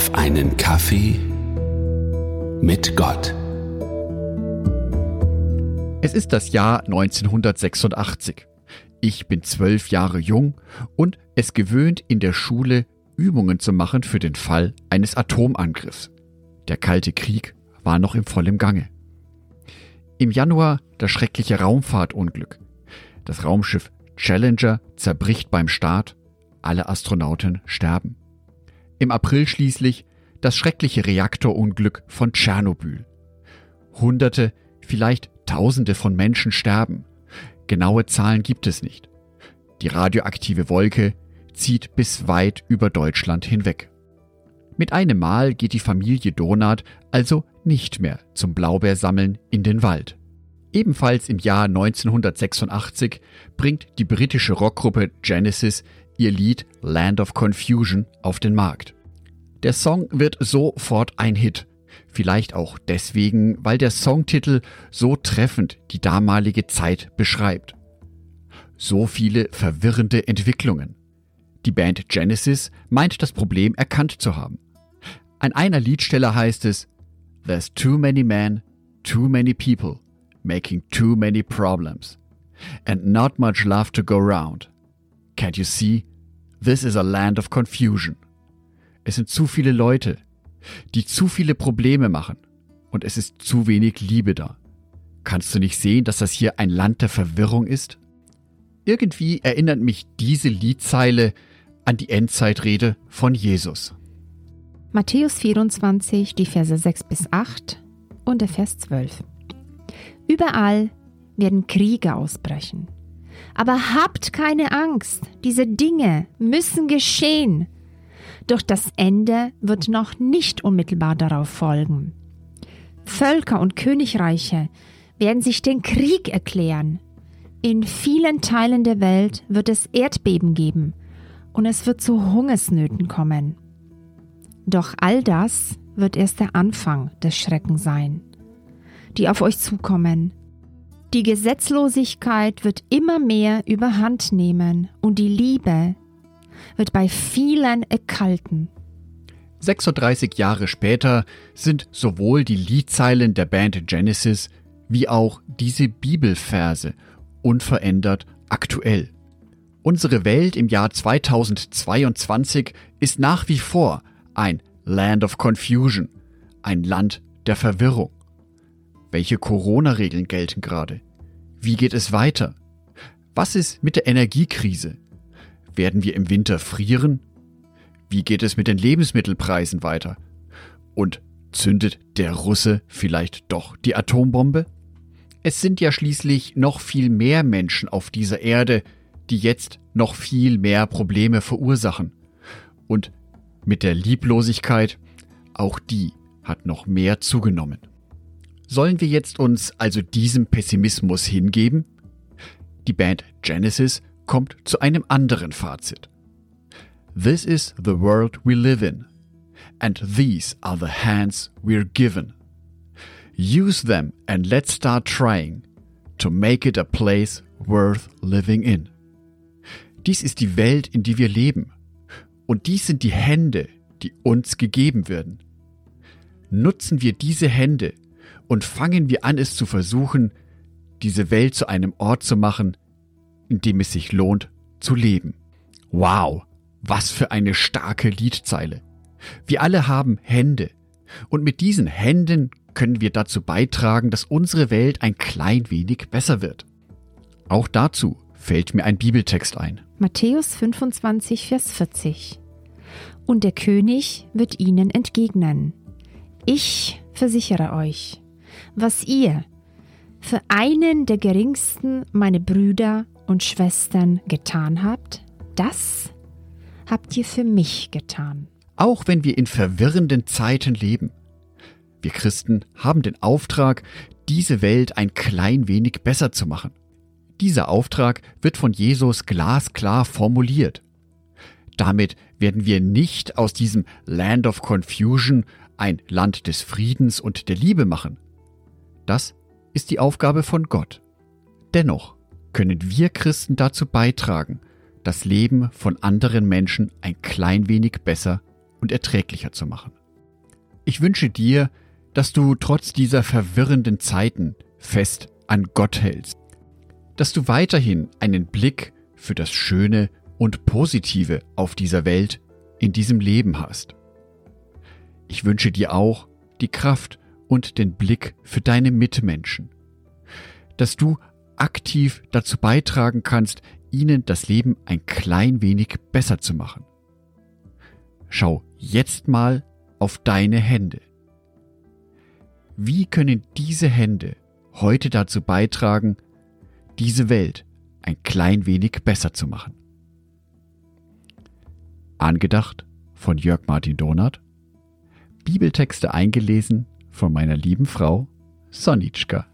auf einen Kaffee mit Gott. Es ist das Jahr 1986. Ich bin zwölf Jahre jung und es gewöhnt, in der Schule Übungen zu machen für den Fall eines Atomangriffs. Der Kalte Krieg war noch im vollen Gange. Im Januar das schreckliche Raumfahrtunglück. Das Raumschiff Challenger zerbricht beim Start, alle Astronauten sterben. Im April schließlich das schreckliche Reaktorunglück von Tschernobyl. Hunderte, vielleicht Tausende von Menschen sterben. Genaue Zahlen gibt es nicht. Die radioaktive Wolke zieht bis weit über Deutschland hinweg. Mit einem Mal geht die Familie Donat also nicht mehr zum Blaubeersammeln in den Wald. Ebenfalls im Jahr 1986 bringt die britische Rockgruppe Genesis ihr Lied Land of Confusion auf den Markt. Der Song wird sofort ein Hit. Vielleicht auch deswegen, weil der Songtitel so treffend die damalige Zeit beschreibt. So viele verwirrende Entwicklungen. Die Band Genesis meint das Problem erkannt zu haben. An einer Liedstelle heißt es, There's too many men, too many people making too many problems, and not much love to go round. Can't you see? This is a land of confusion. Es sind zu viele Leute, die zu viele Probleme machen, und es ist zu wenig Liebe da. Kannst du nicht sehen, dass das hier ein Land der Verwirrung ist? Irgendwie erinnert mich diese Liedzeile an die Endzeitrede von Jesus. Matthäus 24, die Verse 6 bis 8 und der Vers 12. Überall werden Kriege ausbrechen. Aber habt keine Angst, diese Dinge müssen geschehen. Doch das Ende wird noch nicht unmittelbar darauf folgen. Völker und Königreiche werden sich den Krieg erklären. In vielen Teilen der Welt wird es Erdbeben geben und es wird zu Hungersnöten kommen. Doch all das wird erst der Anfang des Schreckens sein die auf euch zukommen. Die Gesetzlosigkeit wird immer mehr überhand nehmen und die Liebe wird bei vielen erkalten. 36 Jahre später sind sowohl die Liedzeilen der Band Genesis wie auch diese Bibelverse unverändert aktuell. Unsere Welt im Jahr 2022 ist nach wie vor ein Land of Confusion, ein Land der Verwirrung. Welche Corona-Regeln gelten gerade? Wie geht es weiter? Was ist mit der Energiekrise? Werden wir im Winter frieren? Wie geht es mit den Lebensmittelpreisen weiter? Und zündet der Russe vielleicht doch die Atombombe? Es sind ja schließlich noch viel mehr Menschen auf dieser Erde, die jetzt noch viel mehr Probleme verursachen. Und mit der Lieblosigkeit, auch die hat noch mehr zugenommen. Sollen wir jetzt uns also diesem Pessimismus hingeben? Die Band Genesis kommt zu einem anderen Fazit. This is the world we live in, and these are the hands we're given. Use them and let's start trying to make it a place worth living in. Dies ist die Welt, in die wir leben. Und dies sind die Hände, die uns gegeben werden. Nutzen wir diese Hände und fangen wir an, es zu versuchen, diese Welt zu einem Ort zu machen, in dem es sich lohnt zu leben. Wow, was für eine starke Liedzeile. Wir alle haben Hände. Und mit diesen Händen können wir dazu beitragen, dass unsere Welt ein klein wenig besser wird. Auch dazu fällt mir ein Bibeltext ein. Matthäus 25, Vers 40. Und der König wird ihnen entgegnen. Ich versichere euch, was ihr für einen der geringsten meine Brüder und Schwestern getan habt, das habt ihr für mich getan. Auch wenn wir in verwirrenden Zeiten leben. Wir Christen haben den Auftrag, diese Welt ein klein wenig besser zu machen. Dieser Auftrag wird von Jesus glasklar formuliert. Damit werden wir nicht aus diesem Land of Confusion ein Land des Friedens und der Liebe machen, das ist die Aufgabe von Gott. Dennoch können wir Christen dazu beitragen, das Leben von anderen Menschen ein klein wenig besser und erträglicher zu machen. Ich wünsche dir, dass du trotz dieser verwirrenden Zeiten fest an Gott hältst, dass du weiterhin einen Blick für das Schöne und Positive auf dieser Welt, in diesem Leben hast. Ich wünsche dir auch die Kraft und den Blick für deine Mitmenschen, dass du aktiv dazu beitragen kannst, ihnen das Leben ein klein wenig besser zu machen. Schau jetzt mal auf deine Hände. Wie können diese Hände heute dazu beitragen, diese Welt ein klein wenig besser zu machen? Angedacht von Jörg Martin Donath. Bibeltexte eingelesen von meiner lieben Frau Sonitschka.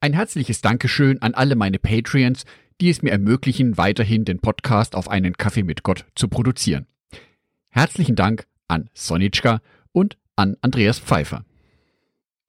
Ein herzliches Dankeschön an alle meine Patreons, die es mir ermöglichen, weiterhin den Podcast auf einen Kaffee mit Gott zu produzieren. Herzlichen Dank an Sonitschka und an Andreas Pfeiffer.